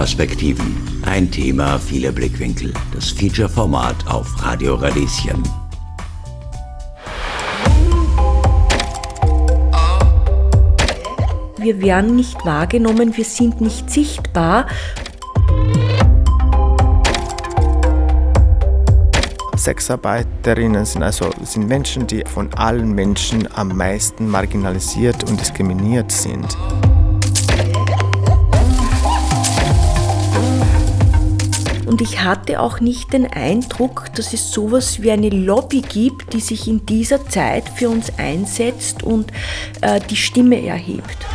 Perspektiven. Ein Thema, viele Blickwinkel. Das Feature-Format auf Radio Radieschen. Wir werden nicht wahrgenommen, wir sind nicht sichtbar. Sexarbeiterinnen sind also sind Menschen, die von allen Menschen am meisten marginalisiert und diskriminiert sind. Und ich hatte auch nicht den Eindruck, dass es sowas wie eine Lobby gibt, die sich in dieser Zeit für uns einsetzt und äh, die Stimme erhebt.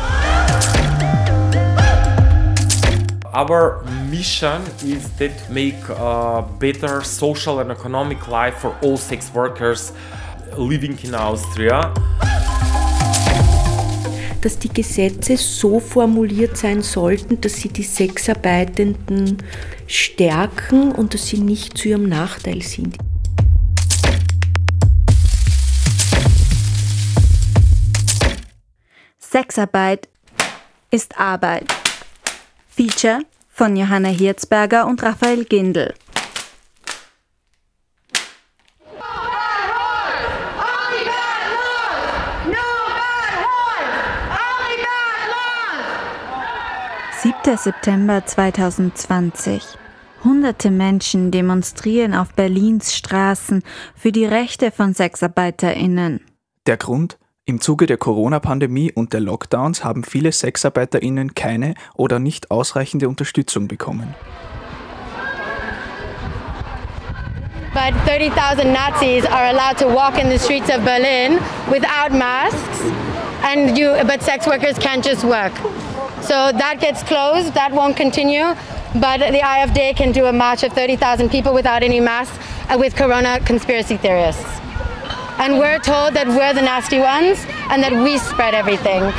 Our mission is that make a better social and economic life for all sex workers living in Austria dass die Gesetze so formuliert sein sollten, dass sie die Sexarbeitenden stärken und dass sie nicht zu ihrem Nachteil sind. Sexarbeit ist Arbeit. Feature von Johanna Hirzberger und Raphael Gindel. Siebter September 2020. Hunderte Menschen demonstrieren auf Berlins Straßen für die Rechte von SexarbeiterInnen. Der Grund? Im Zuge der Corona-Pandemie und der Lockdowns haben viele SexarbeiterInnen keine oder nicht ausreichende Unterstützung bekommen. But 30,000 Nazis are allowed to walk in the streets of Berlin without masks, and you, but sex workers can't just work. So that gets closed, that won't continue. But the IFD can do a march of 30,000 people without any masks uh, with corona conspiracy theorists. And we're told that we're the nasty ones and that we spread everything.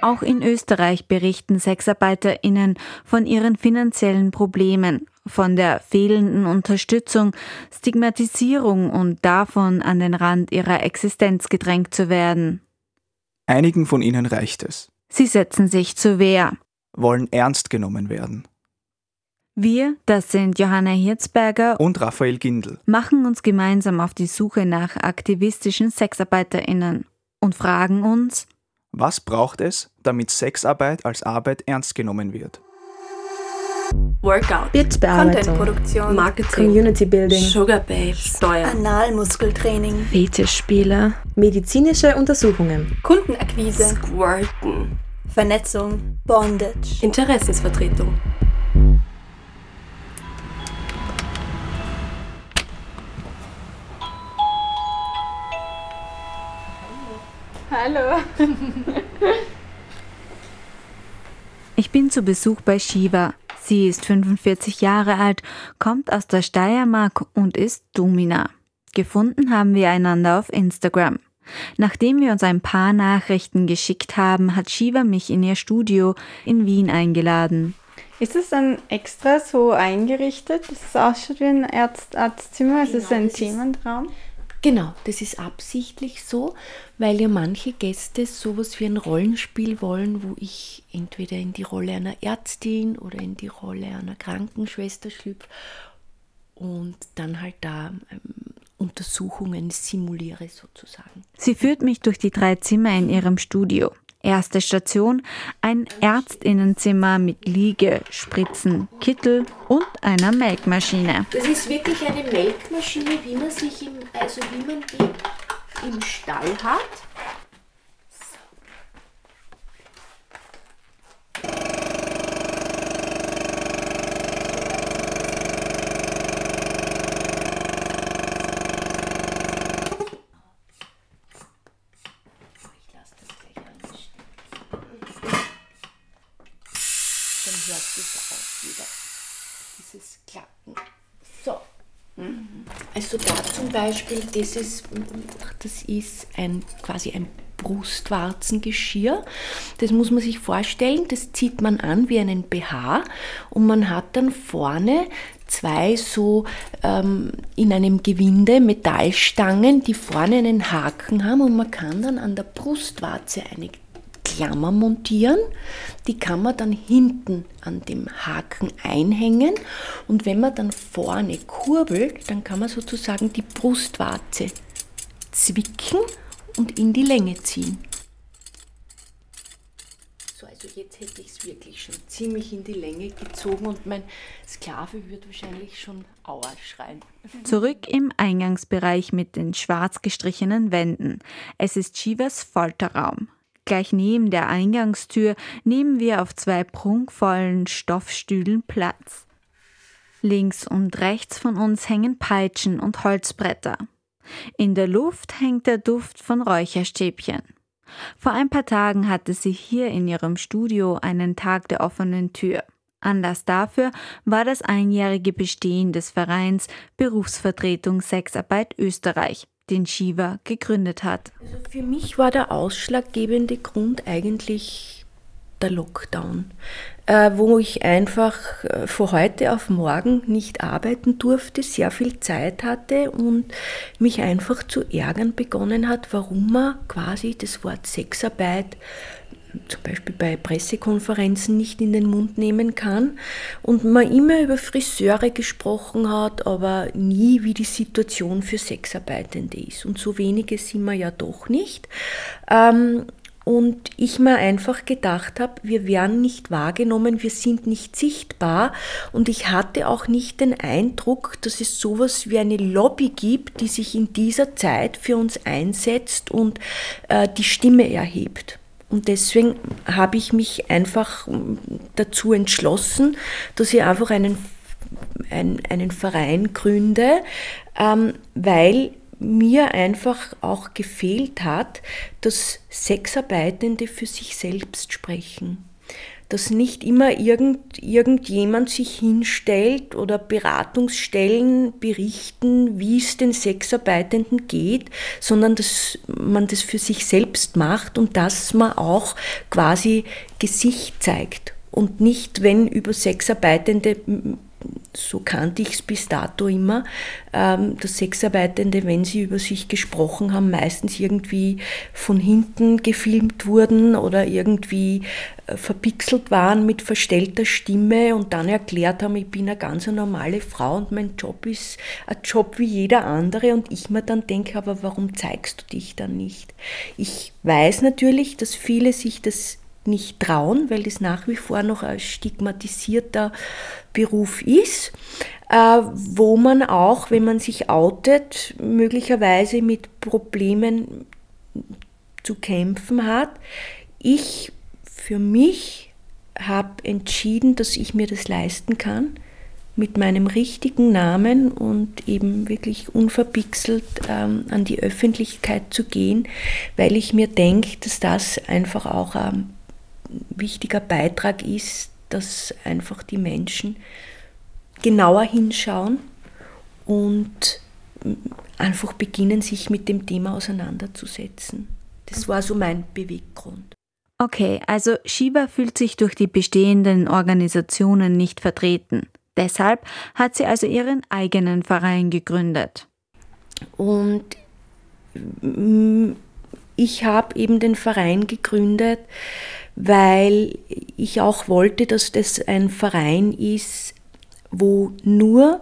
Auch in Österreich berichten SexarbeiterInnen von ihren finanziellen Problemen, von der fehlenden Unterstützung, Stigmatisierung und davon, an den Rand ihrer Existenz gedrängt zu werden. Einigen von ihnen reicht es. Sie setzen sich zur Wehr. Wollen ernst genommen werden. Wir, das sind Johanna Hirzberger und Raphael Gindel, machen uns gemeinsam auf die Suche nach aktivistischen SexarbeiterInnen und fragen uns, was braucht es, damit Sexarbeit als Arbeit ernst genommen wird? Workout, Contentproduktion, Marketing, Community Building, Sugar Babes, Steuern, Analmuskeltraining, Fetischspiele, medizinische Untersuchungen, Kundenakquise, Squirten, Vernetzung, Bondage, Interessensvertretung. Hallo. Ich bin zu Besuch bei Shiva. Sie ist 45 Jahre alt, kommt aus der Steiermark und ist Domina. Gefunden haben wir einander auf Instagram. Nachdem wir uns ein paar Nachrichten geschickt haben, hat Shiva mich in ihr Studio in Wien eingeladen. Ist es dann extra so eingerichtet, dass es ausschaut wie ein Arzt Arztzimmer? Genau, ist es ein Themenraum? Genau, das ist absichtlich so, weil ja manche Gäste sowas wie ein Rollenspiel wollen, wo ich entweder in die Rolle einer Ärztin oder in die Rolle einer Krankenschwester schlüpfe und dann halt da ähm, Untersuchungen simuliere sozusagen. Sie führt mich durch die drei Zimmer in ihrem Studio. Erste Station, ein Ärztinnenzimmer mit Liege, Spritzen, Kittel und einer Melkmaschine. Das ist wirklich eine Melkmaschine, wie man sich im, also wie man die im Stall hat. dann hört es auch wieder. Dieses Klacken. So. Also da zum Beispiel, das ist, das ist ein, quasi ein Brustwarzengeschirr. Das muss man sich vorstellen, das zieht man an wie einen BH und man hat dann vorne zwei so ähm, in einem Gewinde Metallstangen, die vorne einen Haken haben und man kann dann an der Brustwarze eine Klammer montieren. Die kann man dann hinten an dem Haken einhängen und wenn man dann vorne kurbelt, dann kann man sozusagen die Brustwarze zwicken und in die Länge ziehen. So, also jetzt hätte ich es wirklich schon ziemlich in die Länge gezogen und mein Sklave wird wahrscheinlich schon Aua schreien. Zurück im Eingangsbereich mit den schwarz gestrichenen Wänden. Es ist Shivas Folterraum. Gleich neben der Eingangstür nehmen wir auf zwei prunkvollen Stoffstühlen Platz. Links und rechts von uns hängen Peitschen und Holzbretter. In der Luft hängt der Duft von Räucherstäbchen. Vor ein paar Tagen hatte sie hier in ihrem Studio einen Tag der offenen Tür. Anlass dafür war das einjährige Bestehen des Vereins Berufsvertretung Sexarbeit Österreich, den Shiva gegründet hat. Also für mich war der ausschlaggebende Grund eigentlich der Lockdown, äh, wo ich einfach äh, von heute auf morgen nicht arbeiten durfte, sehr viel Zeit hatte und mich einfach zu ärgern begonnen hat, warum man quasi das Wort Sexarbeit zum Beispiel bei Pressekonferenzen nicht in den Mund nehmen kann und man immer über Friseure gesprochen hat, aber nie, wie die Situation für Sexarbeitende ist. Und so wenige sind wir ja doch nicht. Ähm, und ich mir einfach gedacht habe, wir werden nicht wahrgenommen, wir sind nicht sichtbar und ich hatte auch nicht den Eindruck, dass es sowas wie eine Lobby gibt, die sich in dieser Zeit für uns einsetzt und äh, die Stimme erhebt. Und deswegen habe ich mich einfach dazu entschlossen, dass ich einfach einen, einen, einen Verein gründe, ähm, weil mir einfach auch gefehlt hat, dass Sexarbeitende für sich selbst sprechen. Dass nicht immer irgend, irgendjemand sich hinstellt oder Beratungsstellen berichten, wie es den Sexarbeitenden geht, sondern dass man das für sich selbst macht und dass man auch quasi Gesicht zeigt. Und nicht, wenn über Sexarbeitende so kannte ich es bis dato immer, ähm, dass Sexarbeitende, wenn sie über sich gesprochen haben, meistens irgendwie von hinten gefilmt wurden oder irgendwie äh, verpixelt waren mit verstellter Stimme und dann erklärt haben, ich bin eine ganz normale Frau und mein Job ist ein Job wie jeder andere und ich mir dann denke, aber warum zeigst du dich dann nicht? Ich weiß natürlich, dass viele sich das nicht trauen, weil das nach wie vor noch ein stigmatisierter Beruf ist, äh, wo man auch, wenn man sich outet, möglicherweise mit Problemen zu kämpfen hat. Ich für mich habe entschieden, dass ich mir das leisten kann, mit meinem richtigen Namen und eben wirklich unverpixelt ähm, an die Öffentlichkeit zu gehen, weil ich mir denke, dass das einfach auch ein wichtiger Beitrag ist, dass einfach die Menschen genauer hinschauen und einfach beginnen, sich mit dem Thema auseinanderzusetzen. Das war so mein Beweggrund. Okay, also Shiba fühlt sich durch die bestehenden Organisationen nicht vertreten. Deshalb hat sie also ihren eigenen Verein gegründet. Und mm, ich habe eben den Verein gegründet, weil ich auch wollte, dass das ein Verein ist, wo nur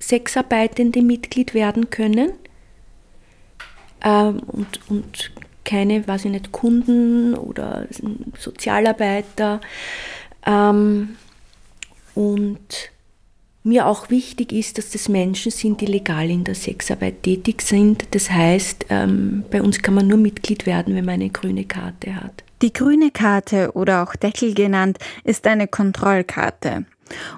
Sexarbeitende Mitglied werden können ähm, und, und keine, weiß ich nicht, Kunden oder Sozialarbeiter. Ähm, und mir auch wichtig ist, dass das Menschen sind, die legal in der Sexarbeit tätig sind. Das heißt, ähm, bei uns kann man nur Mitglied werden, wenn man eine grüne Karte hat. Die grüne Karte oder auch Deckel genannt ist eine Kontrollkarte.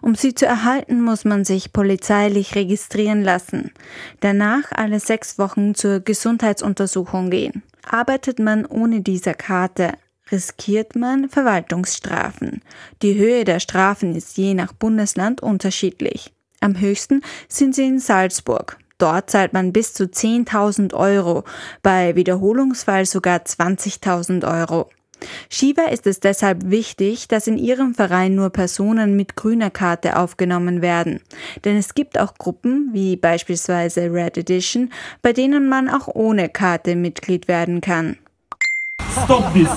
Um sie zu erhalten, muss man sich polizeilich registrieren lassen. Danach alle sechs Wochen zur Gesundheitsuntersuchung gehen. Arbeitet man ohne diese Karte, riskiert man Verwaltungsstrafen. Die Höhe der Strafen ist je nach Bundesland unterschiedlich. Am höchsten sind sie in Salzburg. Dort zahlt man bis zu 10.000 Euro, bei Wiederholungsfall sogar 20.000 Euro. Shiva ist es deshalb wichtig, dass in ihrem Verein nur Personen mit grüner Karte aufgenommen werden. Denn es gibt auch Gruppen, wie beispielsweise Red Edition, bei denen man auch ohne Karte Mitglied werden kann. Stop this.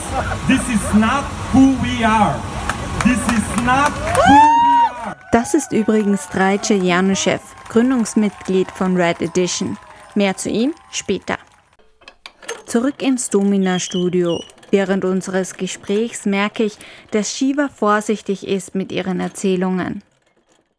This is not who we are. This is not who we are. Das ist übrigens Drajce Januschew, Gründungsmitglied von Red Edition. Mehr zu ihm später. Zurück ins Domina-Studio. Während unseres Gesprächs merke ich, dass Shiva vorsichtig ist mit ihren Erzählungen.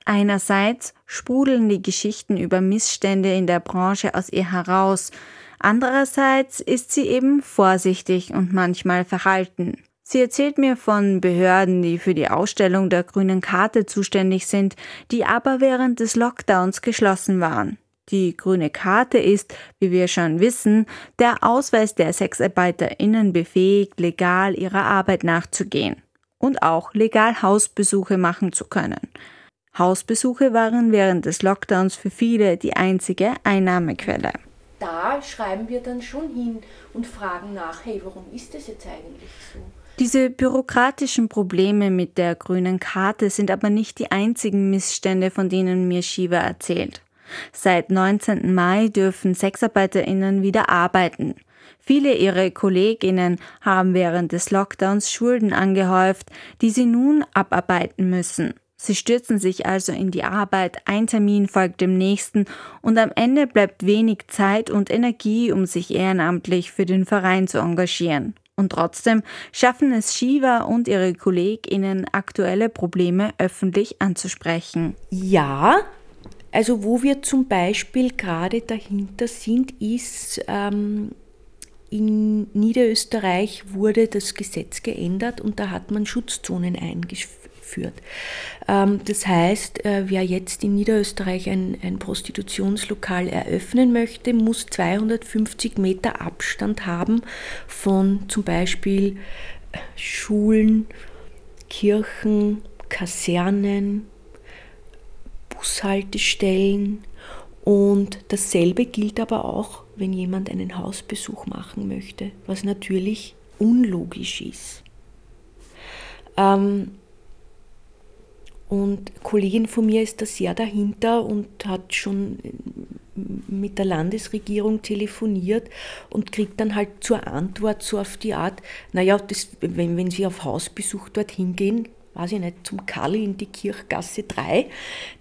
Einerseits sprudeln die Geschichten über Missstände in der Branche aus ihr heraus, andererseits ist sie eben vorsichtig und manchmal verhalten. Sie erzählt mir von Behörden, die für die Ausstellung der grünen Karte zuständig sind, die aber während des Lockdowns geschlossen waren. Die grüne Karte ist, wie wir schon wissen, der Ausweis der Sexarbeiterinnen befähigt, legal ihrer Arbeit nachzugehen und auch legal Hausbesuche machen zu können. Hausbesuche waren während des Lockdowns für viele die einzige Einnahmequelle. Da schreiben wir dann schon hin und fragen nach, hey, warum ist das jetzt eigentlich so? Diese bürokratischen Probleme mit der grünen Karte sind aber nicht die einzigen Missstände, von denen mir Shiva erzählt. Seit 19. Mai dürfen Sexarbeiterinnen wieder arbeiten. Viele ihrer Kolleginnen haben während des Lockdowns Schulden angehäuft, die sie nun abarbeiten müssen. Sie stürzen sich also in die Arbeit, ein Termin folgt dem nächsten und am Ende bleibt wenig Zeit und Energie, um sich ehrenamtlich für den Verein zu engagieren. Und trotzdem schaffen es Shiva und ihre KollegInnen, aktuelle Probleme öffentlich anzusprechen. Ja, also wo wir zum Beispiel gerade dahinter sind, ist, ähm, in Niederösterreich wurde das Gesetz geändert und da hat man Schutzzonen eingeführt. Ähm, das heißt, äh, wer jetzt in Niederösterreich ein, ein Prostitutionslokal eröffnen möchte, muss 250 Meter Abstand haben von zum Beispiel Schulen, Kirchen, Kasernen, Bushaltestellen. Und dasselbe gilt aber auch, wenn jemand einen Hausbesuch machen möchte, was natürlich unlogisch ist. Ähm, und Kollegin von mir ist da sehr dahinter und hat schon mit der Landesregierung telefoniert und kriegt dann halt zur Antwort so auf die Art, naja, das, wenn, wenn Sie auf Hausbesuch dorthin gehen, weiß ich nicht, zum Kalli in die Kirchgasse 3,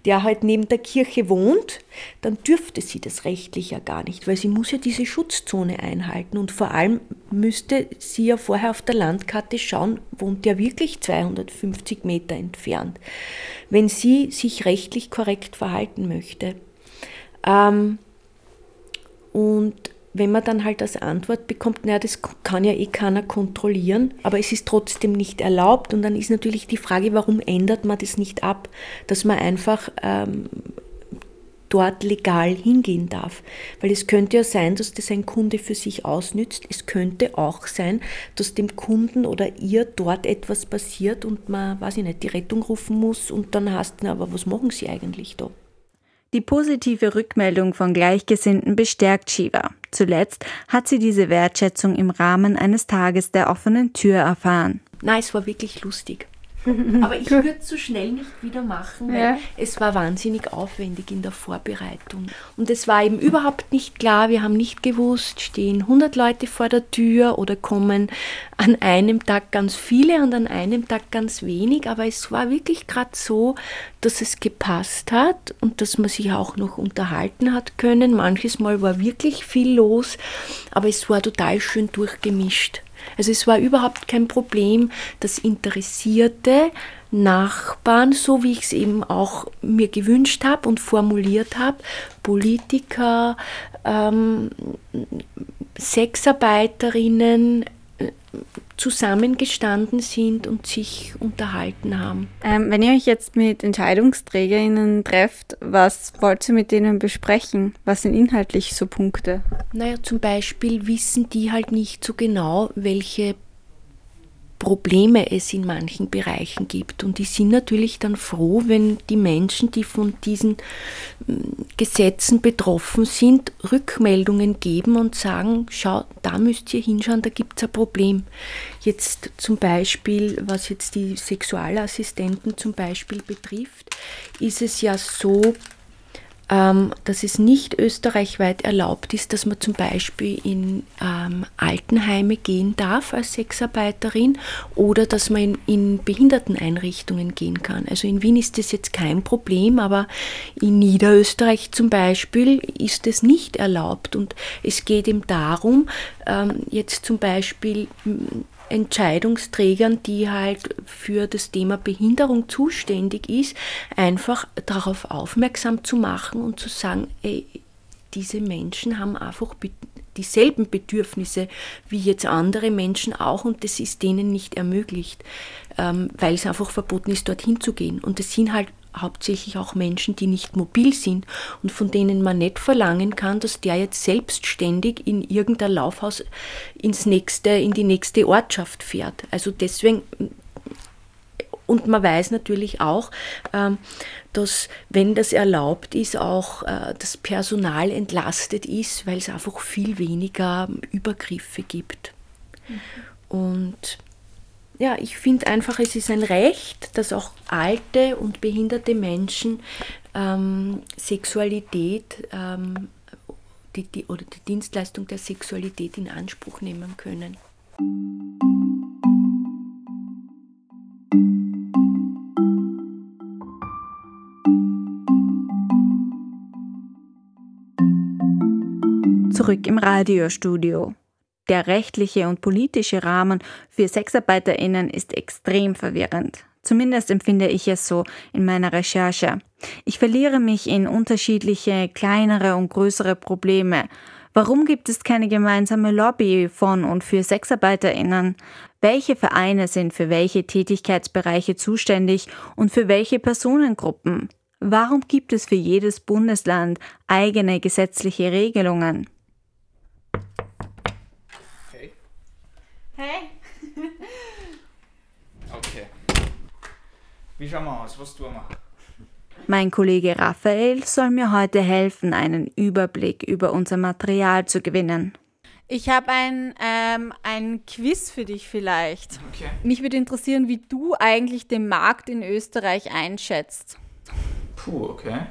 der halt neben der Kirche wohnt, dann dürfte sie das rechtlich ja gar nicht, weil sie muss ja diese Schutzzone einhalten und vor allem müsste sie ja vorher auf der Landkarte schauen, wohnt der wirklich 250 Meter entfernt, wenn sie sich rechtlich korrekt verhalten möchte. Ähm, und wenn man dann halt als Antwort bekommt, naja, das kann ja eh keiner kontrollieren, aber es ist trotzdem nicht erlaubt. Und dann ist natürlich die Frage, warum ändert man das nicht ab, dass man einfach ähm, dort legal hingehen darf. Weil es könnte ja sein, dass das ein Kunde für sich ausnützt. Es könnte auch sein, dass dem Kunden oder ihr dort etwas passiert und man, weiß ich nicht, die Rettung rufen muss und dann hast du, aber was machen sie eigentlich da? Die positive Rückmeldung von Gleichgesinnten bestärkt Shiva. Zuletzt hat sie diese Wertschätzung im Rahmen eines Tages der offenen Tür erfahren. Nein, es war wirklich lustig. Aber ich würde es so schnell nicht wieder machen, weil ja. es war wahnsinnig aufwendig in der Vorbereitung. Und es war eben überhaupt nicht klar, wir haben nicht gewusst, stehen 100 Leute vor der Tür oder kommen an einem Tag ganz viele und an einem Tag ganz wenig. Aber es war wirklich gerade so, dass es gepasst hat und dass man sich auch noch unterhalten hat können. Manches Mal war wirklich viel los, aber es war total schön durchgemischt. Also es war überhaupt kein Problem, dass interessierte Nachbarn, so wie ich es eben auch mir gewünscht habe und formuliert habe, Politiker, ähm, Sexarbeiterinnen, zusammengestanden sind und sich unterhalten haben. Ähm, wenn ihr euch jetzt mit EntscheidungsträgerInnen trefft, was wollt ihr mit denen besprechen? Was sind inhaltlich so Punkte? Naja, zum Beispiel wissen die halt nicht so genau, welche Probleme es in manchen Bereichen gibt. Und die sind natürlich dann froh, wenn die Menschen, die von diesen mm, Gesetzen betroffen sind, Rückmeldungen geben und sagen, schau, da müsst ihr hinschauen, da gibt es ein Problem. Jetzt zum Beispiel, was jetzt die Sexualassistenten zum Beispiel betrifft, ist es ja so, ähm, dass es nicht österreichweit erlaubt ist, dass man zum Beispiel in ähm, Altenheime gehen darf als Sexarbeiterin oder dass man in, in, Behinderteneinrichtungen gehen kann. Also in Wien ist das jetzt kein Problem, aber in Niederösterreich zum Beispiel ist es nicht erlaubt. Und es geht eben darum, ähm, jetzt zum Beispiel Entscheidungsträgern, die halt für das Thema Behinderung zuständig ist, einfach darauf aufmerksam zu machen und zu sagen, ey, diese Menschen haben einfach dieselben Bedürfnisse wie jetzt andere Menschen auch und das ist denen nicht ermöglicht, ähm, weil es einfach verboten ist, dorthin zu gehen. Und das sind halt hauptsächlich auch Menschen, die nicht mobil sind und von denen man nicht verlangen kann, dass der jetzt selbstständig in irgendein Laufhaus ins nächste, in die nächste Ortschaft fährt. Also deswegen, und man weiß natürlich auch, ähm, dass wenn das erlaubt ist, auch äh, das Personal entlastet ist, weil es einfach viel weniger Übergriffe gibt. Mhm. Und ja, ich finde einfach, es ist ein Recht, dass auch alte und behinderte Menschen ähm, Sexualität ähm, die, die, oder die Dienstleistung der Sexualität in Anspruch nehmen können. Zurück im Radiostudio. Der rechtliche und politische Rahmen für Sexarbeiterinnen ist extrem verwirrend. Zumindest empfinde ich es so in meiner Recherche. Ich verliere mich in unterschiedliche kleinere und größere Probleme. Warum gibt es keine gemeinsame Lobby von und für Sexarbeiterinnen? Welche Vereine sind für welche Tätigkeitsbereiche zuständig und für welche Personengruppen? Warum gibt es für jedes Bundesland eigene gesetzliche Regelungen? Hey! okay. Wie schauen wir aus? Was tun wir? Mein Kollege Raphael soll mir heute helfen, einen Überblick über unser Material zu gewinnen. Ich habe ein, ähm, ein Quiz für dich vielleicht. Okay. Mich würde interessieren, wie du eigentlich den Markt in Österreich einschätzt. Puh, okay.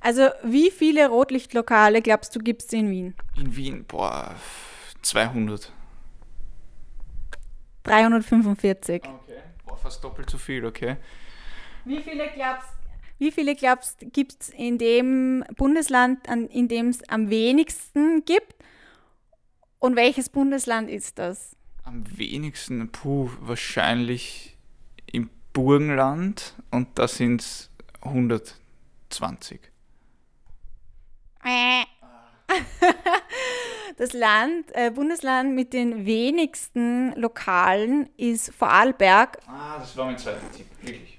Also, wie viele Rotlichtlokale glaubst du gibt es in Wien? In Wien, boah, 200. 345. Okay, war fast doppelt so viel, okay. Wie viele glaubst wie viele glaubst gibt es in dem Bundesland, in dem es am wenigsten gibt? Und welches Bundesland ist das? Am wenigsten, puh, wahrscheinlich im Burgenland und da sind es 120. Äh. Das Land, äh, Bundesland mit den wenigsten Lokalen ist Vorarlberg. Ah, das war mein zweiter Tipp, wirklich.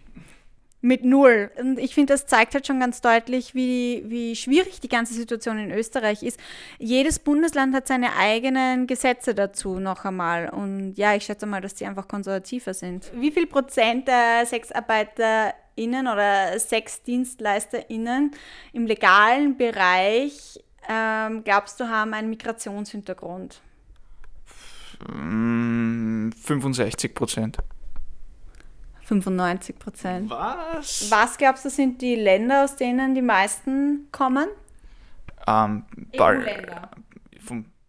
Mit null. Und ich finde, das zeigt halt schon ganz deutlich, wie, wie schwierig die ganze Situation in Österreich ist. Jedes Bundesland hat seine eigenen Gesetze dazu noch einmal. Und ja, ich schätze mal, dass die einfach konservativer sind. Wie viel Prozent der SexarbeiterInnen oder SexdienstleisterInnen im legalen Bereich ähm, glaubst du, haben einen Migrationshintergrund? 65 Prozent. 95 Prozent. Was? Was glaubst du, sind die Länder, aus denen die meisten kommen? Ähm, EU-Länder.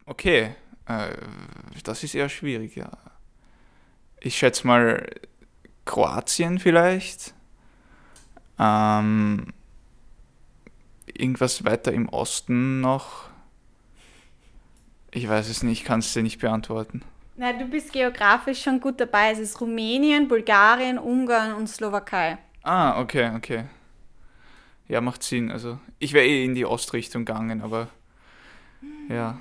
Okay, äh, das ist eher schwierig, ja. Ich schätze mal Kroatien vielleicht. Ähm, irgendwas weiter im Osten noch? Ich weiß es nicht, kann es dir nicht beantworten. Na, du bist geografisch schon gut dabei. Es ist Rumänien, Bulgarien, Ungarn und Slowakei. Ah, okay, okay. Ja, macht Sinn. Also, ich wäre eh in die Ostrichtung gegangen, aber ja.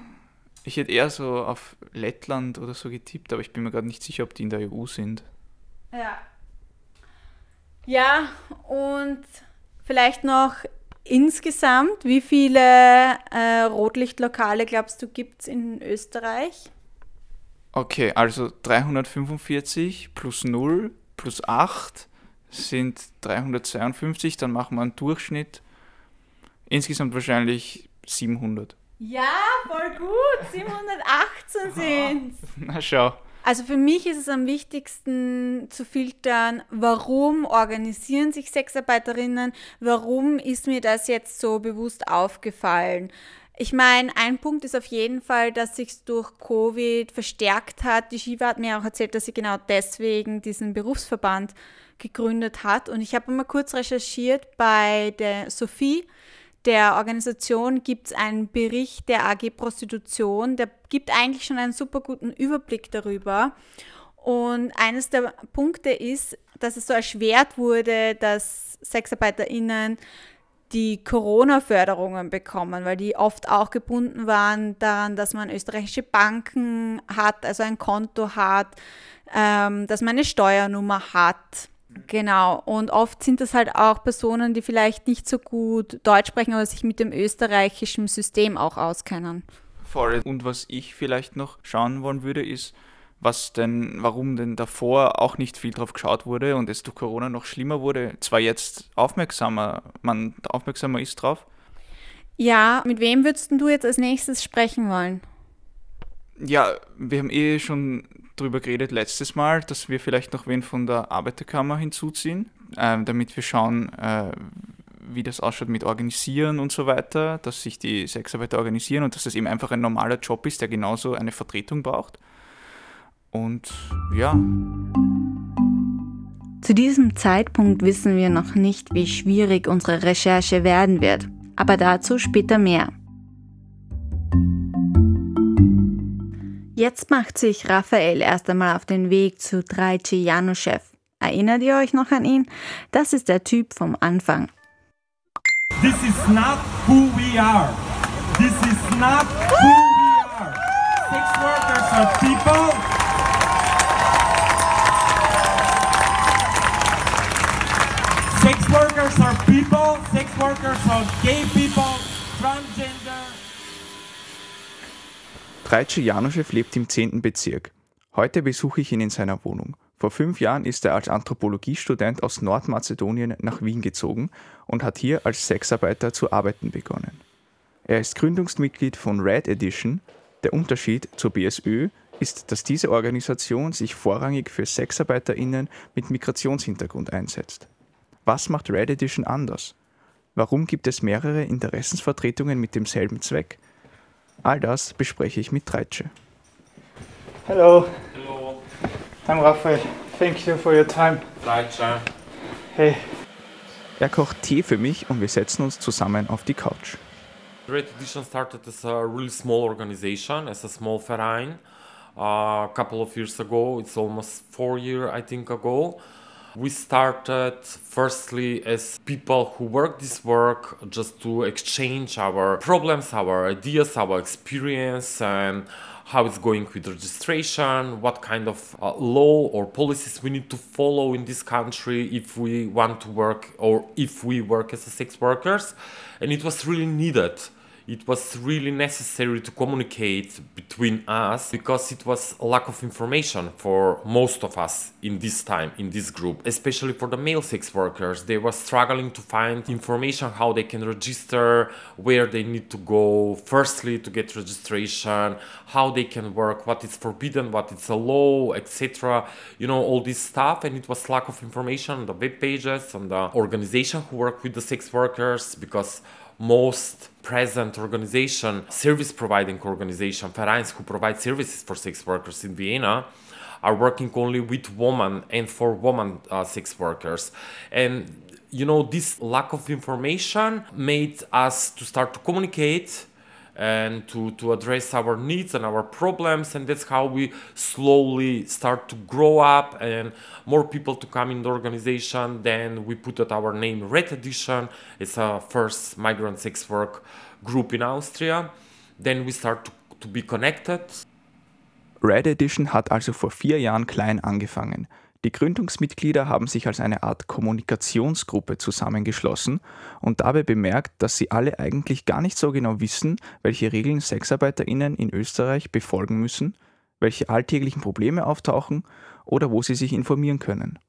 Ich hätte eher so auf Lettland oder so getippt, aber ich bin mir gerade nicht sicher, ob die in der EU sind. Ja. Ja, und vielleicht noch Insgesamt, wie viele äh, Rotlichtlokale glaubst du gibt es in Österreich? Okay, also 345 plus 0 plus 8 sind 352, dann machen wir einen Durchschnitt. Insgesamt wahrscheinlich 700. Ja, voll gut, 718 sind Na schau. Also für mich ist es am wichtigsten zu filtern, warum organisieren sich Sexarbeiterinnen, warum ist mir das jetzt so bewusst aufgefallen. Ich meine, ein Punkt ist auf jeden Fall, dass sich durch Covid verstärkt hat. Die Shiva hat mir auch erzählt, dass sie genau deswegen diesen Berufsverband gegründet hat. Und ich habe mal kurz recherchiert bei der Sophie, der Organisation gibt es einen Bericht der AG Prostitution, der gibt eigentlich schon einen super guten Überblick darüber. Und eines der Punkte ist, dass es so erschwert wurde, dass SexarbeiterInnen die Corona-Förderungen bekommen, weil die oft auch gebunden waren daran, dass man österreichische Banken hat, also ein Konto hat, ähm, dass man eine Steuernummer hat. Genau, und oft sind das halt auch Personen, die vielleicht nicht so gut Deutsch sprechen, aber sich mit dem österreichischen System auch auskennen. Voll. Und was ich vielleicht noch schauen wollen würde, ist, was denn, warum denn davor auch nicht viel drauf geschaut wurde und es durch Corona noch schlimmer wurde, zwar jetzt aufmerksamer, man aufmerksamer ist drauf. Ja, mit wem würdest du jetzt als nächstes sprechen wollen? Ja, wir haben eh schon drüber geredet letztes Mal, dass wir vielleicht noch wen von der Arbeiterkammer hinzuziehen, äh, damit wir schauen, äh, wie das ausschaut mit Organisieren und so weiter, dass sich die Sexarbeiter organisieren und dass das eben einfach ein normaler Job ist, der genauso eine Vertretung braucht. Und ja. Zu diesem Zeitpunkt wissen wir noch nicht, wie schwierig unsere Recherche werden wird, aber dazu später mehr. Jetzt macht sich Raphael erst einmal auf den Weg zu Drajce Januschew. Erinnert ihr euch noch an ihn? Das ist der Typ vom Anfang. This is not who we are. This is not who we are. Sex workers are people. Sex workers are people. Sex workers are gay people, transgender. Drajce Januschew lebt im 10. Bezirk. Heute besuche ich ihn in seiner Wohnung. Vor fünf Jahren ist er als Anthropologiestudent aus Nordmazedonien nach Wien gezogen und hat hier als Sexarbeiter zu arbeiten begonnen. Er ist Gründungsmitglied von Red Edition. Der Unterschied zur BSÖ ist, dass diese Organisation sich vorrangig für SexarbeiterInnen mit Migrationshintergrund einsetzt. Was macht Red Edition anders? Warum gibt es mehrere Interessensvertretungen mit demselben Zweck? All das bespreche ich mit Treitsche. Hello. Hello. I'm Raphael. Thank you for your time. Treitsche. Hey. Er kocht Tee für mich und wir setzen uns zusammen auf die Couch. Red Edition started as a really small organization, as a small Verein, uh, a couple of years ago. It's almost four years, I think, ago. We started firstly as people who work this work just to exchange our problems, our ideas, our experience, and how it's going with registration, what kind of uh, law or policies we need to follow in this country if we want to work or if we work as sex workers. And it was really needed it was really necessary to communicate between us because it was a lack of information for most of us in this time in this group. Especially for the male sex workers they were struggling to find information how they can register where they need to go firstly to get registration how they can work what is forbidden what is a law etc you know all this stuff and it was lack of information on the web pages and the organization who work with the sex workers because most present organization, service providing organization, vereins who provide services for sex workers in Vienna, are working only with women and for women uh, sex workers. And you know, this lack of information made us to start to communicate and to, to address our needs and our problems and that's how we slowly start to grow up and more people to come in the organization. Then we put out our name red edition. It's a first migrant sex work group in austria. Then we start to, to be connected. Red Edition hat also vor vier Jahren klein angefangen. Die Gründungsmitglieder haben sich als eine Art Kommunikationsgruppe zusammengeschlossen und dabei bemerkt, dass sie alle eigentlich gar nicht so genau wissen, welche Regeln Sexarbeiterinnen in Österreich befolgen müssen, welche alltäglichen Probleme auftauchen oder wo sie sich informieren können.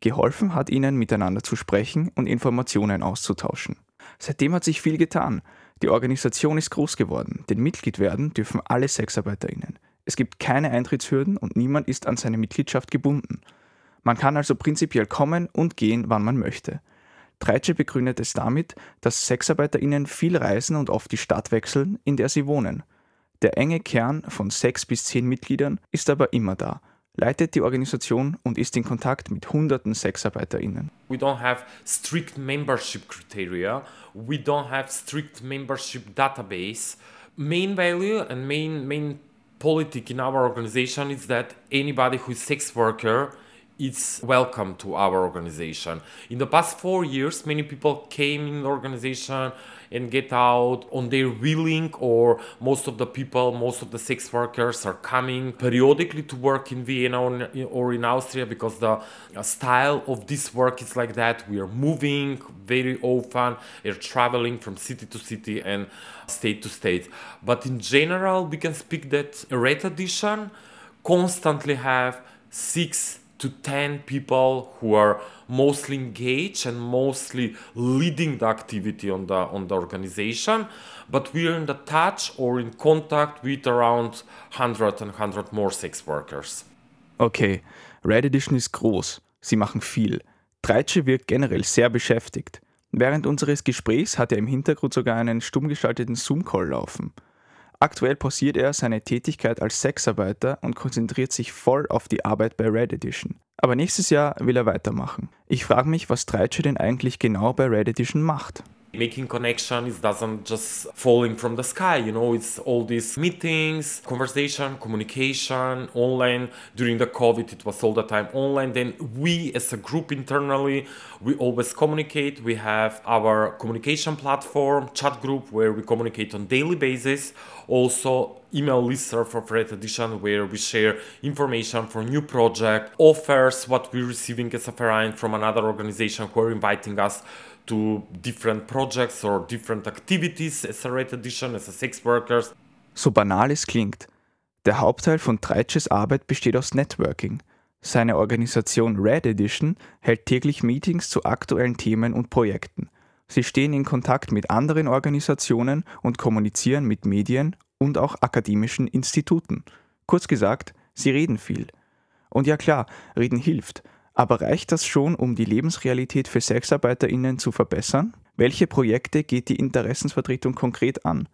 Geholfen hat ihnen, miteinander zu sprechen und Informationen auszutauschen. Seitdem hat sich viel getan. Die Organisation ist groß geworden, denn Mitglied werden dürfen alle Sexarbeiterinnen. Es gibt keine Eintrittshürden und niemand ist an seine Mitgliedschaft gebunden. Man kann also prinzipiell kommen und gehen, wann man möchte. Treitsche begründet es damit, dass SexarbeiterInnen viel reisen und oft die Stadt wechseln, in der sie wohnen. Der enge Kern von sechs bis zehn Mitgliedern ist aber immer da, leitet die Organisation und ist in Kontakt mit hunderten SexarbeiterInnen. We don't have strict membership criteria. We don't have strict membership database. Main value and main main politic in our organization is that anybody who is sex worker is welcome to our organization. In the past four years, many people came in the organization and get out on their willing, or most of the people, most of the sex workers are coming periodically to work in Vienna or in, or in Austria because the uh, style of this work is like that. We are moving very often, we're traveling from city to city and state to state. But in general, we can speak that Red Edition constantly have six to 10 people who are mostly engaged and mostly leading the activity on the on the organization but we are in the touch or in contact with around 100 and 100 more sex workers Okay, Red Edition ist groß. Sie machen viel. Treitsche wirkt generell sehr beschäftigt. Während unseres Gesprächs hat er im Hintergrund sogar einen stumm geschalteten Zoom-Call laufen. Aktuell pausiert er seine Tätigkeit als Sexarbeiter und konzentriert sich voll auf die Arbeit bei Red Edition. Aber nächstes Jahr will er weitermachen. Ich frage mich, was Treitsche denn eigentlich genau bei Red Edition macht. Making connection it doesn't just falling from the sky you know it's all these meetings conversation communication online. During the covid it was all the time online. Then we as a group internally we always communicate. We have our communication platform chat group where we communicate on daily basis. Also email listserv for Red Edition where we share information for new project offers what we're receiving as a verein from another organization who are inviting us to different projects or different activities as a Red Edition, as a sex workers. So banal es klingt, der Hauptteil von Treitsches Arbeit besteht aus Networking. Seine Organisation Red Edition hält täglich Meetings zu aktuellen Themen und Projekten. Sie stehen in Kontakt mit anderen Organisationen und kommunizieren mit Medien und auch akademischen Instituten. Kurz gesagt, sie reden viel. Und ja klar, reden hilft, aber reicht das schon, um die Lebensrealität für SexarbeiterInnen zu verbessern? Welche Projekte geht die Interessensvertretung konkret an?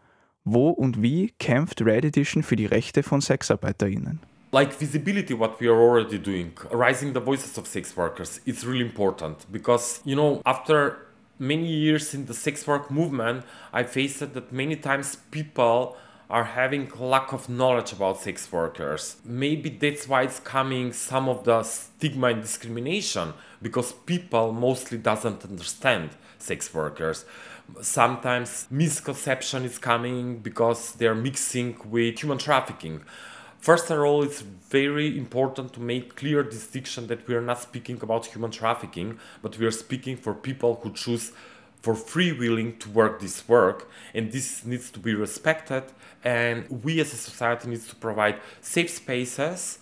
Wo und wie kämpft Red Edition für die Rechte von SexarbeiterInnen? like visibility what we are already doing raising the voices of sex workers it's really important because you know after many years in the sex work movement i faced that many times people are having lack of knowledge about sex workers. Maybe that's why it's coming some of the stigma and discrimination because people mostly doesn't understand sex workers. Sometimes misconception is coming because they're mixing with human trafficking. First of all, it's very important to make clear distinction that we are not speaking about human trafficking, but we are speaking for people who choose for free willing to work this work, and this needs to be respected. And we as a society needs to provide safe spaces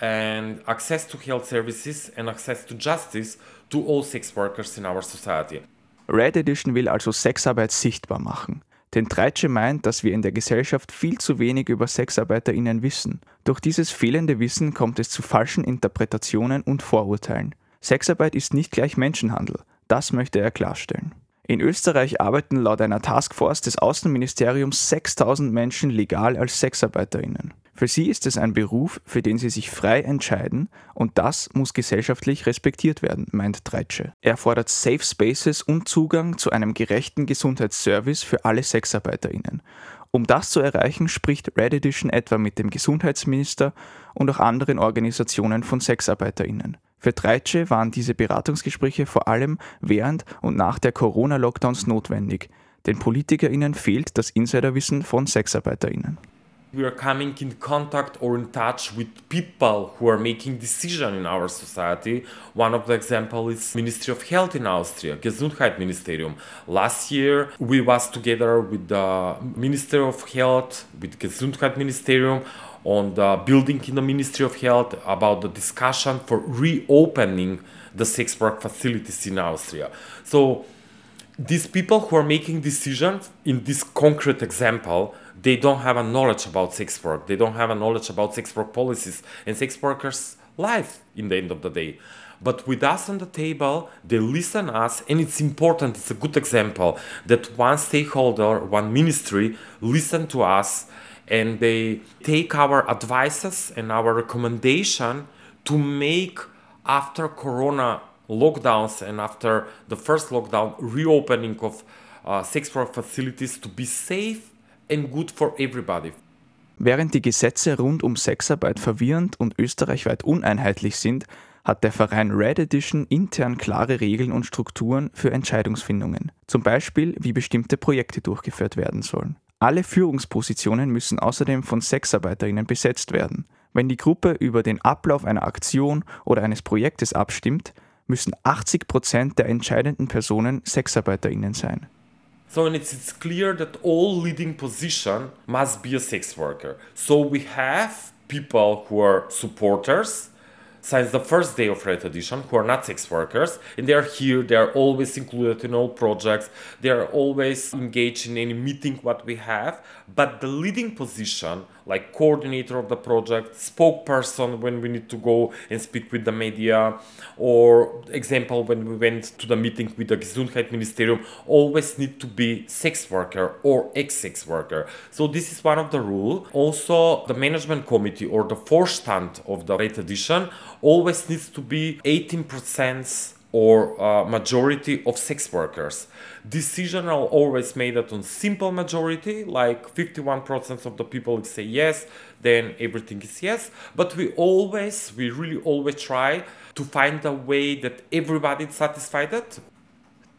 and access to health services and access to justice to all sex workers in our society. Red Edition will also Sexarbeit sichtbar machen. Denn Treitsche meint, dass wir in der Gesellschaft viel zu wenig über SexarbeiterInnen wissen. Durch dieses fehlende Wissen kommt es zu falschen Interpretationen und Vorurteilen. Sexarbeit ist nicht gleich Menschenhandel. Das möchte er klarstellen. In Österreich arbeiten laut einer Taskforce des Außenministeriums 6000 Menschen legal als SexarbeiterInnen. Für sie ist es ein Beruf, für den sie sich frei entscheiden und das muss gesellschaftlich respektiert werden, meint Treitsche. Er fordert Safe Spaces und Zugang zu einem gerechten Gesundheitsservice für alle SexarbeiterInnen. Um das zu erreichen, spricht Red Edition etwa mit dem Gesundheitsminister und auch anderen Organisationen von SexarbeiterInnen. Für Treitsche waren diese Beratungsgespräche vor allem während und nach der Corona-Lockdowns notwendig. Den PolitikerInnen fehlt das Insiderwissen von SexarbeiterInnen. we are coming in contact or in touch with people who are making decisions in our society. One of the example is Ministry of Health in Austria, Gesundheitsministerium. Last year we was together with the Minister of Health, with Gesundheitsministerium on the building in the Ministry of Health about the discussion for reopening the sex work facilities in Austria. So these people who are making decisions in this concrete example they don't have a knowledge about sex work. They don't have a knowledge about sex work policies and sex workers' life in the end of the day. But with us on the table, they listen us, and it's important. It's a good example that one stakeholder, one ministry, listen to us, and they take our advices and our recommendation to make after Corona lockdowns and after the first lockdown reopening of uh, sex work facilities to be safe and good for everybody. Während die Gesetze rund um Sexarbeit verwirrend und österreichweit uneinheitlich sind, hat der Verein Red Edition intern klare Regeln und Strukturen für Entscheidungsfindungen, zum Beispiel wie bestimmte Projekte durchgeführt werden sollen. Alle Führungspositionen müssen außerdem von Sexarbeiterinnen besetzt werden. Wenn die Gruppe über den Ablauf einer Aktion oder eines Projektes abstimmt, müssen 80 Prozent der entscheidenden Personen Sexarbeiterinnen sein. So and it's, it's clear that all leading position must be a sex worker. So we have people who are supporters since the first day of Red Edition who are not sex workers and they are here, they are always included in all projects, they are always engaged in any meeting what we have, but the leading position like coordinator of the project, spokesperson when we need to go and speak with the media, or example when we went to the meeting with the Gesundheitsministerium, always need to be sex worker or ex-sex worker. So this is one of the rule. Also, the management committee or the Vorstand of the rate edition always needs to be 18% or uh, majority of sex workers. Decision are always made on simple majority, like 51% of the people say yes, then everything is yes. But we always, we really always try to find a way that everybody is satisfied.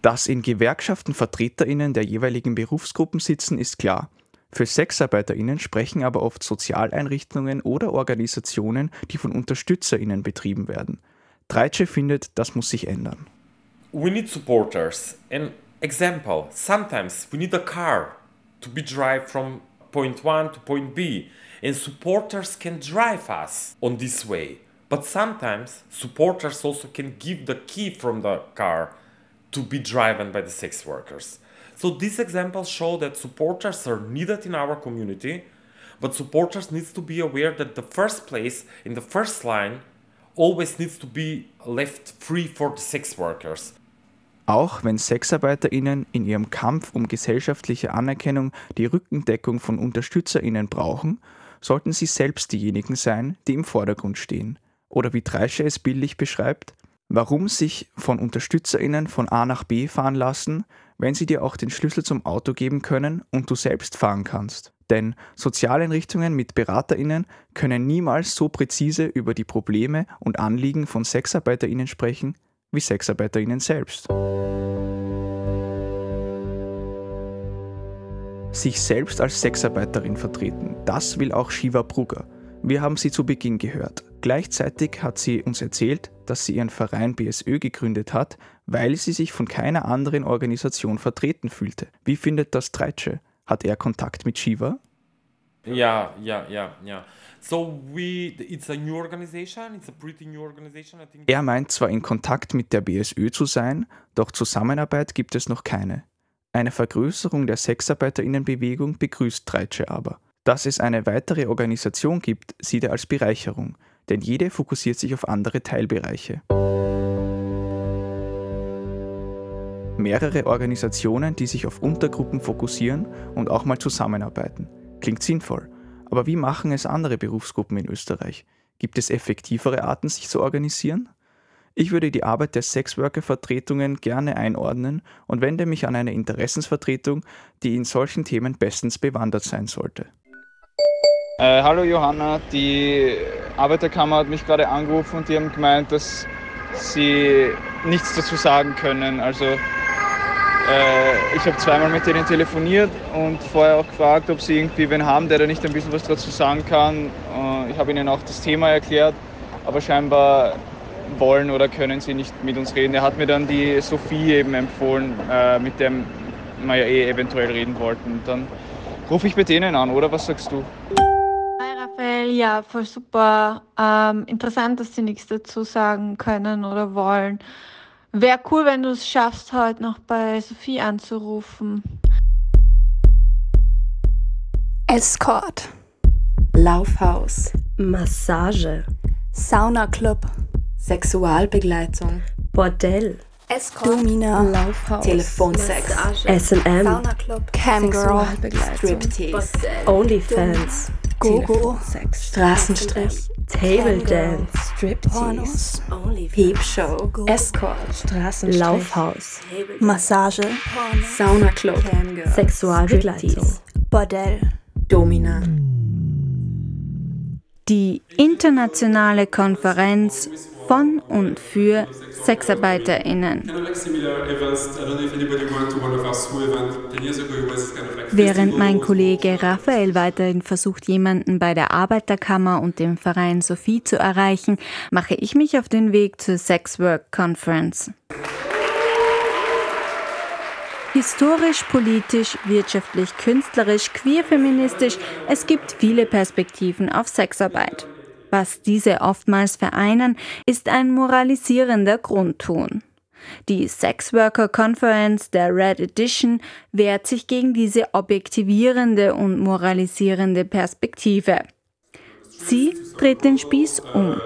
Dass in Gewerkschaften VertreterInnen der jeweiligen Berufsgruppen sitzen, ist klar. Für SexarbeiterInnen sprechen aber oft Sozialeinrichtungen oder Organisationen, die von UnterstützerInnen betrieben werden. Treitsche findet, das muss sich ändern. We need supporters. An example, sometimes we need a car to be drive from point 1 to point B and supporters can drive us on this way. But sometimes supporters also can give the key from the car to be driven by the sex workers. So these examples show that supporters are needed in our community, but supporters needs to be aware that the first place in the first line always needs to be left free for the sex workers. Auch wenn SexarbeiterInnen in ihrem Kampf um gesellschaftliche Anerkennung die Rückendeckung von UnterstützerInnen brauchen, sollten sie selbst diejenigen sein, die im Vordergrund stehen. Oder wie Treische es bildlich beschreibt, warum sich von UnterstützerInnen von A nach B fahren lassen, wenn sie dir auch den Schlüssel zum Auto geben können und du selbst fahren kannst. Denn Sozialeinrichtungen mit BeraterInnen können niemals so präzise über die Probleme und Anliegen von SexarbeiterInnen sprechen wie SexarbeiterInnen selbst. Sich selbst als Sexarbeiterin vertreten, das will auch Shiva Brugger. Wir haben sie zu Beginn gehört. Gleichzeitig hat sie uns erzählt, dass sie ihren Verein BSÖ gegründet hat, weil sie sich von keiner anderen Organisation vertreten fühlte. Wie findet das Treitsche? Hat er Kontakt mit Shiva? Ja, ja, ja, ja. So we, it's a new organization. It's a pretty new organization. I think. Er meint zwar in Kontakt mit der BSÖ zu sein, doch Zusammenarbeit gibt es noch keine. Eine Vergrößerung der Sexarbeiterinnenbewegung begrüßt Treitsche aber. Dass es eine weitere Organisation gibt, sieht er als Bereicherung, denn jede fokussiert sich auf andere Teilbereiche. Mehrere Organisationen, die sich auf Untergruppen fokussieren und auch mal zusammenarbeiten. Klingt sinnvoll. Aber wie machen es andere Berufsgruppen in Österreich? Gibt es effektivere Arten, sich zu organisieren? Ich würde die Arbeit der Sexworker-Vertretungen gerne einordnen und wende mich an eine Interessensvertretung, die in solchen Themen bestens bewandert sein sollte. Äh, hallo Johanna, die Arbeiterkammer hat mich gerade angerufen und die haben gemeint, dass sie nichts dazu sagen können. Also äh, ich habe zweimal mit denen telefoniert und vorher auch gefragt, ob sie irgendwie wen haben, der da nicht ein bisschen was dazu sagen kann. Äh, ich habe ihnen auch das Thema erklärt, aber scheinbar wollen oder können sie nicht mit uns reden. Er hat mir dann die Sophie eben empfohlen, äh, mit der wir ja eh eventuell reden wollten. Dann rufe ich bei denen an, oder was sagst du? Hi Raphael, ja, voll super. Ähm, interessant, dass sie nichts dazu sagen können oder wollen. Wäre cool, wenn du es schaffst, heute noch bei Sophie anzurufen. Escort. Laufhaus. Massage. Saunaclub. Sexualbegleitung. Bordell. Escort. Domina. Laufhaus. Telefonsex. SM. Saunaclub. Camgirl. Striptease. Onlyfans. Gogo. Straßenstrich. Table Dance. Striptease. Peepshow. Escort. Straßenstrich. Laufhaus. Massage. Saunaclub. Sexualbegleitung. Bordell. Domina. Die internationale Konferenz von und für SexarbeiterInnen. Während mein Kollege Raphael weiterhin versucht, jemanden bei der Arbeiterkammer und dem Verein Sophie zu erreichen, mache ich mich auf den Weg zur Sexwork Conference. Historisch, politisch, wirtschaftlich, künstlerisch, queer-feministisch, es gibt viele Perspektiven auf Sexarbeit. Was diese oftmals vereinen, ist ein moralisierender Grundton. Die Sex Worker Conference der Red Edition wehrt sich gegen diese objektivierende und moralisierende Perspektive. Sie dreht den Spieß um.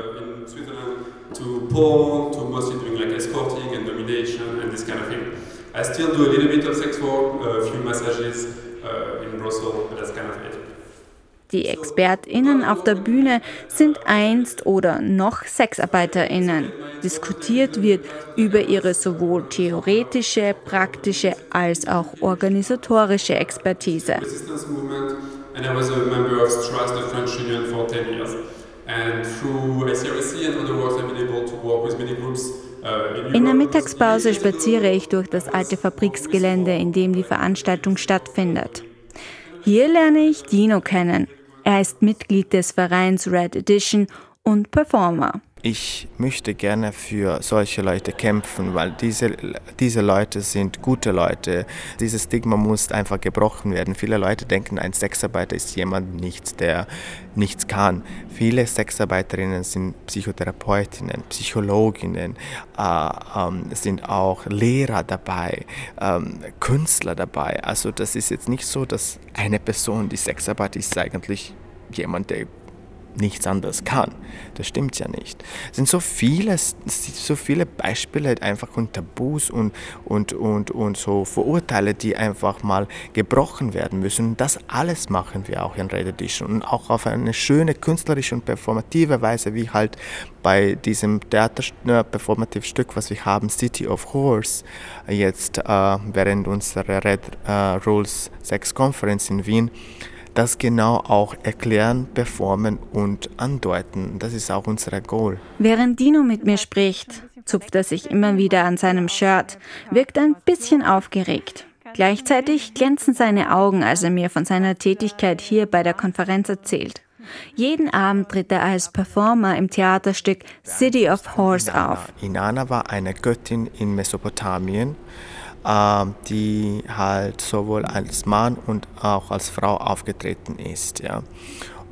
to porn, to mostly doing like escorting and domination and this kind of thing. I still do a little bit massages uh, in Brussels, but that's kind of it. Die ExpertInnen auf der Bühne sind einst oder noch SexarbeiterInnen. Diskutiert wird über ihre sowohl theoretische, praktische als auch organisatorische Expertise. Resistance movement, and I was a member of STRAS, the French Union, for 10 years. And through ICRC and other works, I've been able to work with many groups in der. Mittagspause spaziere ich durch das alte Fabriksgelände, in dem die Veranstaltung stattfindet. Hier lerne ich Dino kennen. Er ist Mitglied des Vereins Red Edition und Performer. Ich möchte gerne für solche Leute kämpfen, weil diese, diese Leute sind gute Leute. Dieses Stigma muss einfach gebrochen werden. Viele Leute denken, ein Sexarbeiter ist jemand nichts, der nichts kann. Viele Sexarbeiterinnen sind Psychotherapeutinnen, Psychologinnen, äh, ähm, sind auch Lehrer dabei, ähm, Künstler dabei. Also das ist jetzt nicht so, dass eine Person, die Sexarbeit ist, eigentlich jemand, der nichts anderes kann. Das stimmt ja nicht. Es sind so viele, so viele Beispiele einfach und Tabus und, und, und, und so Vorurteile, die einfach mal gebrochen werden müssen. Das alles machen wir auch in Red Edition und auch auf eine schöne künstlerische und performative Weise, wie halt bei diesem Theater-Performativstück, was wir haben, City of Horrors, jetzt äh, während unserer Red äh, Rules Sex Conference in Wien das genau auch erklären, performen und andeuten. Das ist auch unser Goal. Während Dino mit mir spricht, zupft er sich immer wieder an seinem Shirt, wirkt ein bisschen aufgeregt. Gleichzeitig glänzen seine Augen, als er mir von seiner Tätigkeit hier bei der Konferenz erzählt. Jeden Abend tritt er als Performer im Theaterstück City of Horse auf. Inanna war eine Göttin in Mesopotamien, die halt sowohl als Mann und auch als Frau aufgetreten ist. Ja.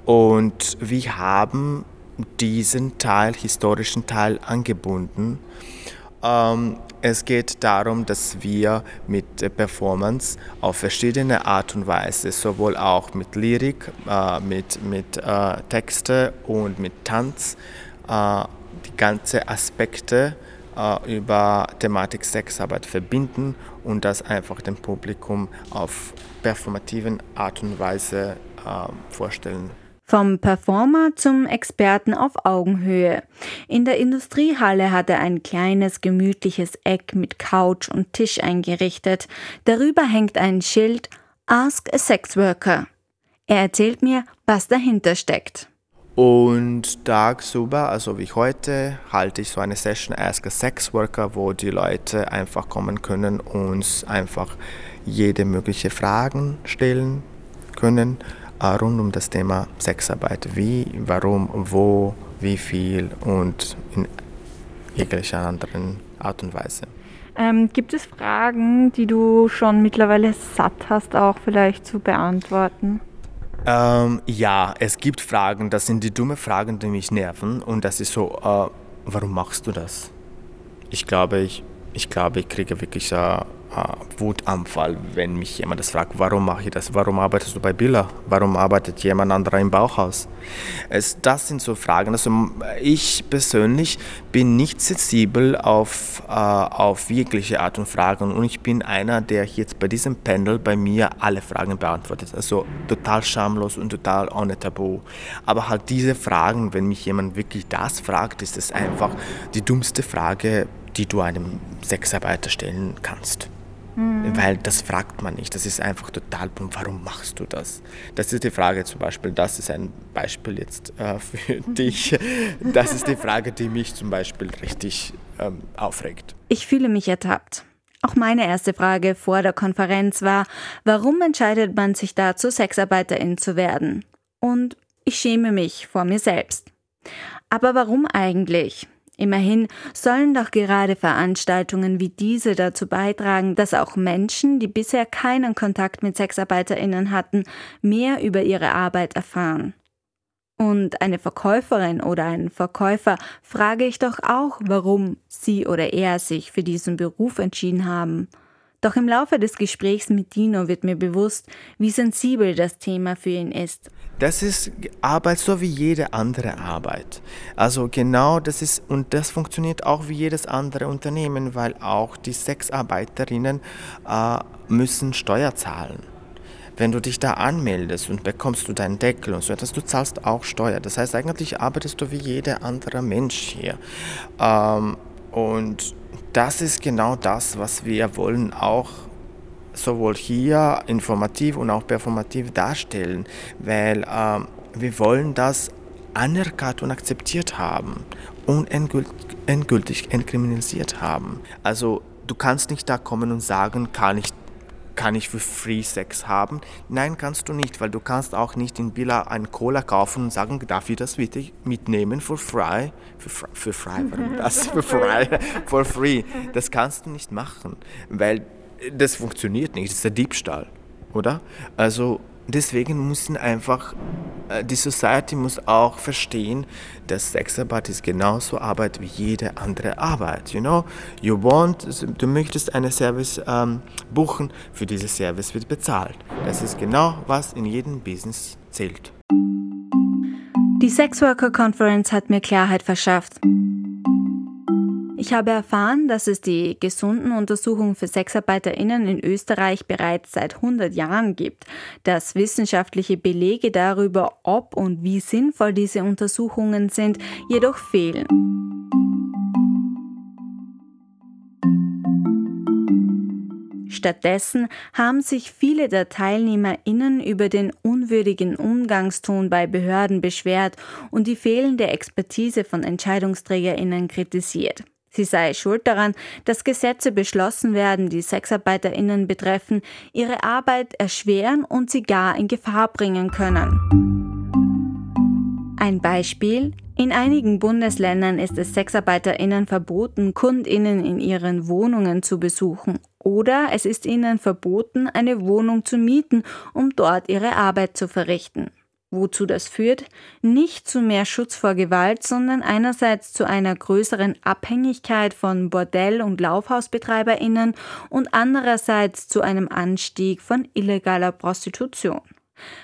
Und wir haben diesen Teil, historischen Teil angebunden. Ähm, es geht darum, dass wir mit Performance auf verschiedene Art und Weise, sowohl auch mit Lyrik, äh, mit, mit äh, Texte und mit Tanz, äh, die ganzen Aspekte über Thematik Sexarbeit verbinden und das einfach dem Publikum auf performativen Art und Weise äh, vorstellen. Vom Performer zum Experten auf Augenhöhe. In der Industriehalle hat er ein kleines, gemütliches Eck mit Couch und Tisch eingerichtet. Darüber hängt ein Schild Ask a Sex Worker. Er erzählt mir, was dahinter steckt. Und tagsüber, also wie heute, halte ich so eine Session Ask a Sex Worker, wo die Leute einfach kommen können und einfach jede mögliche Fragen stellen können äh, rund um das Thema Sexarbeit. Wie, warum, wo, wie viel und in jeglicher anderen Art und Weise. Ähm, gibt es Fragen, die du schon mittlerweile satt hast, auch vielleicht zu beantworten? Ähm, ja, es gibt Fragen, das sind die dumme Fragen, die mich nerven. Und das ist so, äh, warum machst du das? Ich glaube, ich, ich, glaube, ich kriege wirklich äh, äh, Wutanfall, wenn mich jemand das fragt, warum mache ich das? Warum arbeitest du bei Billa? Warum arbeitet jemand anderer im Bauhaus? Es, das sind so Fragen. Also ich persönlich bin nicht sensibel auf, äh, auf jegliche Art und Fragen und ich bin einer, der jetzt bei diesem Panel bei mir alle Fragen beantwortet. Also total schamlos und total ohne Tabu. Aber halt diese Fragen, wenn mich jemand wirklich das fragt, ist es einfach die dummste Frage, die du einem Sexarbeiter stellen kannst. Mhm. Weil das fragt man nicht. Das ist einfach total, warum machst du das? Das ist die Frage zum Beispiel, das ist ein Beispiel jetzt äh, für dich. Das ist die Frage, die mich zum Beispiel richtig ähm, aufregt. Ich fühle mich ertappt. Auch meine erste Frage vor der Konferenz war, warum entscheidet man sich dazu, Sexarbeiterin zu werden? Und ich schäme mich vor mir selbst. Aber warum eigentlich? Immerhin sollen doch gerade Veranstaltungen wie diese dazu beitragen, dass auch Menschen, die bisher keinen Kontakt mit Sexarbeiterinnen hatten, mehr über ihre Arbeit erfahren. Und eine Verkäuferin oder einen Verkäufer frage ich doch auch, warum sie oder er sich für diesen Beruf entschieden haben. Doch im Laufe des Gesprächs mit Dino wird mir bewusst, wie sensibel das Thema für ihn ist. Das ist Arbeit so wie jede andere Arbeit. Also genau das ist, und das funktioniert auch wie jedes andere Unternehmen, weil auch die Sexarbeiterinnen äh, müssen Steuer zahlen. Wenn du dich da anmeldest und bekommst du deinen Deckel und so etwas, du zahlst auch Steuer. Das heißt, eigentlich arbeitest du wie jeder andere Mensch hier. Ähm, und das ist genau das, was wir wollen, auch sowohl hier informativ und auch performativ darstellen, weil äh, wir wollen das anerkannt und akzeptiert haben und endgültig entkriminalisiert haben. Also du kannst nicht da kommen und sagen, kann ich kann ich für Free Sex haben? Nein, kannst du nicht, weil du kannst auch nicht in Billa einen Cola kaufen und sagen, darf ich das bitte mitnehmen für frei? Für, für frei, warum das? Für frei, for free. Das kannst du nicht machen, weil das funktioniert nicht, das ist der Diebstahl, oder? Also deswegen müssen einfach, äh, die Society muss auch verstehen, dass Sexarbeit ist genauso Arbeit wie jede andere Arbeit. You know, you want, du möchtest einen Service ähm, buchen, für diesen Service wird bezahlt. Das ist genau, was in jedem Business zählt. Die Sexworker Conference hat mir Klarheit verschafft. Ich habe erfahren, dass es die gesunden Untersuchungen für SexarbeiterInnen in Österreich bereits seit 100 Jahren gibt, dass wissenschaftliche Belege darüber, ob und wie sinnvoll diese Untersuchungen sind, jedoch fehlen. Stattdessen haben sich viele der TeilnehmerInnen über den unwürdigen Umgangston bei Behörden beschwert und die fehlende Expertise von EntscheidungsträgerInnen kritisiert. Sie sei schuld daran, dass Gesetze beschlossen werden, die Sexarbeiterinnen betreffen, ihre Arbeit erschweren und sie gar in Gefahr bringen können. Ein Beispiel. In einigen Bundesländern ist es Sexarbeiterinnen verboten, Kundinnen in ihren Wohnungen zu besuchen oder es ist ihnen verboten, eine Wohnung zu mieten, um dort ihre Arbeit zu verrichten. Wozu das führt? Nicht zu mehr Schutz vor Gewalt, sondern einerseits zu einer größeren Abhängigkeit von Bordell- und Laufhausbetreiberinnen und andererseits zu einem Anstieg von illegaler Prostitution.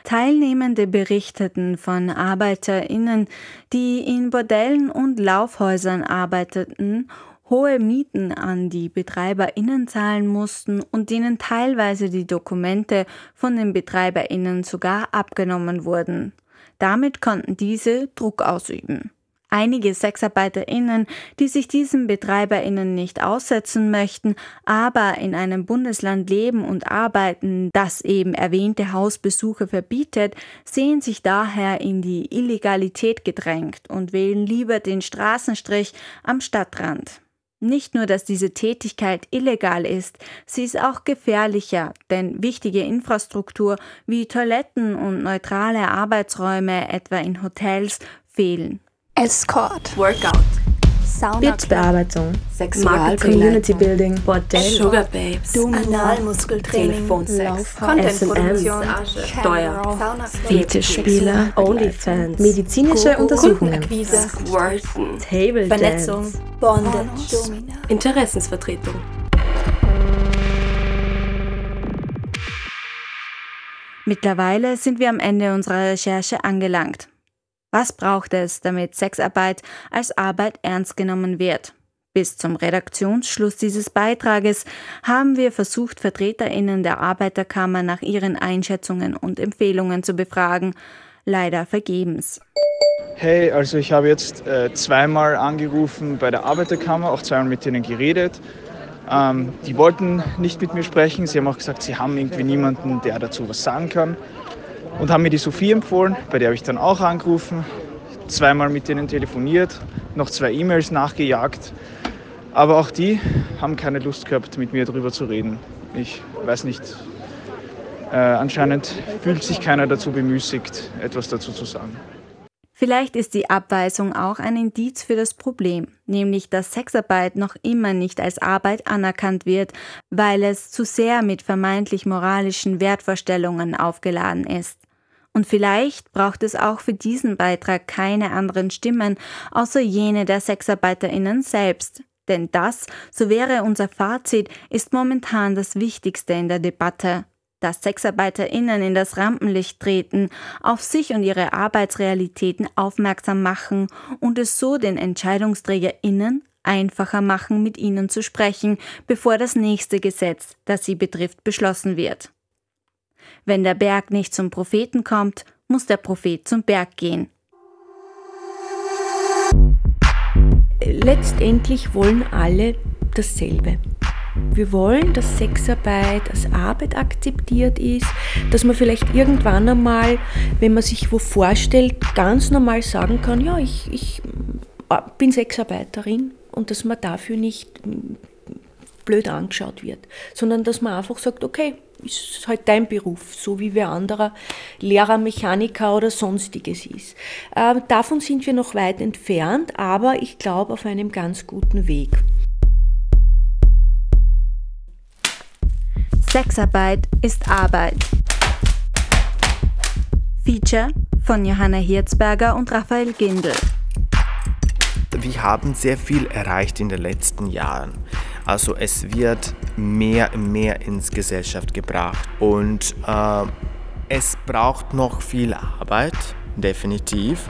Teilnehmende berichteten von Arbeiterinnen, die in Bordellen und Laufhäusern arbeiteten hohe Mieten an die BetreiberInnen zahlen mussten und denen teilweise die Dokumente von den BetreiberInnen sogar abgenommen wurden. Damit konnten diese Druck ausüben. Einige SexarbeiterInnen, die sich diesen BetreiberInnen nicht aussetzen möchten, aber in einem Bundesland leben und arbeiten, das eben erwähnte Hausbesuche verbietet, sehen sich daher in die Illegalität gedrängt und wählen lieber den Straßenstrich am Stadtrand. Nicht nur, dass diese Tätigkeit illegal ist, sie ist auch gefährlicher, denn wichtige Infrastruktur wie Toiletten und neutrale Arbeitsräume etwa in Hotels fehlen. Escort, Workout, Bildbearbeitung, Sexual Community Building, Bordell, äh, Sugar Babes, Analmuskeltraining, Content-Produktion, Steuer, Fetischspieler, Onlyfans, medizinische Untersuchungen, Squirten, Table Vernetzung, Bondage, Interessensvertretung. Mittlerweile sind wir am Ende unserer Recherche angelangt. Was braucht es, damit Sexarbeit als Arbeit ernst genommen wird? Bis zum Redaktionsschluss dieses Beitrages haben wir versucht, Vertreterinnen der Arbeiterkammer nach ihren Einschätzungen und Empfehlungen zu befragen, leider vergebens. Hey, also ich habe jetzt äh, zweimal angerufen bei der Arbeiterkammer, auch zweimal mit denen geredet. Ähm, die wollten nicht mit mir sprechen. Sie haben auch gesagt, sie haben irgendwie niemanden, der dazu was sagen kann. Und haben mir die Sophie empfohlen, bei der habe ich dann auch angerufen, zweimal mit denen telefoniert, noch zwei E-Mails nachgejagt. Aber auch die haben keine Lust gehabt, mit mir darüber zu reden. Ich weiß nicht, äh, anscheinend fühlt sich keiner dazu bemüßigt, etwas dazu zu sagen. Vielleicht ist die Abweisung auch ein Indiz für das Problem, nämlich dass Sexarbeit noch immer nicht als Arbeit anerkannt wird, weil es zu sehr mit vermeintlich moralischen Wertvorstellungen aufgeladen ist. Und vielleicht braucht es auch für diesen Beitrag keine anderen Stimmen, außer jene der Sexarbeiterinnen selbst. Denn das, so wäre unser Fazit, ist momentan das Wichtigste in der Debatte dass SexarbeiterInnen in das Rampenlicht treten, auf sich und ihre Arbeitsrealitäten aufmerksam machen und es so den EntscheidungsträgerInnen einfacher machen, mit ihnen zu sprechen, bevor das nächste Gesetz, das sie betrifft, beschlossen wird. Wenn der Berg nicht zum Propheten kommt, muss der Prophet zum Berg gehen. Letztendlich wollen alle dasselbe. Wir wollen, dass Sexarbeit als Arbeit akzeptiert ist, dass man vielleicht irgendwann einmal, wenn man sich wo vorstellt, ganz normal sagen kann, ja, ich, ich äh, bin Sexarbeiterin und dass man dafür nicht blöd angeschaut wird, sondern dass man einfach sagt, okay, ist halt dein Beruf, so wie wer anderer Lehrer, Mechaniker oder sonstiges ist. Äh, davon sind wir noch weit entfernt, aber ich glaube auf einem ganz guten Weg. Sexarbeit ist Arbeit. Feature von Johanna Hirzberger und Raphael Gindel. Wir haben sehr viel erreicht in den letzten Jahren. Also es wird mehr und mehr ins Gesellschaft gebracht und äh, es braucht noch viel Arbeit, definitiv,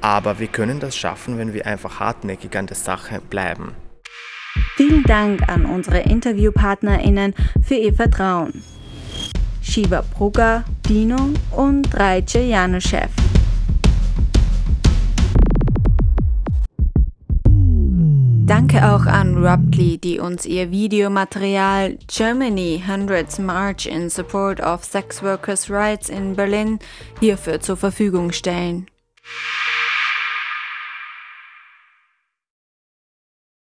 aber wir können das schaffen, wenn wir einfach hartnäckig an der Sache bleiben. Vielen Dank an unsere InterviewpartnerInnen für ihr Vertrauen. Shiva Brugger, Dino und Rajce Januschew. Danke auch an Ruptly, die uns ihr Videomaterial Germany Hundreds March in Support of Sex Workers' Rights in Berlin hierfür zur Verfügung stellen.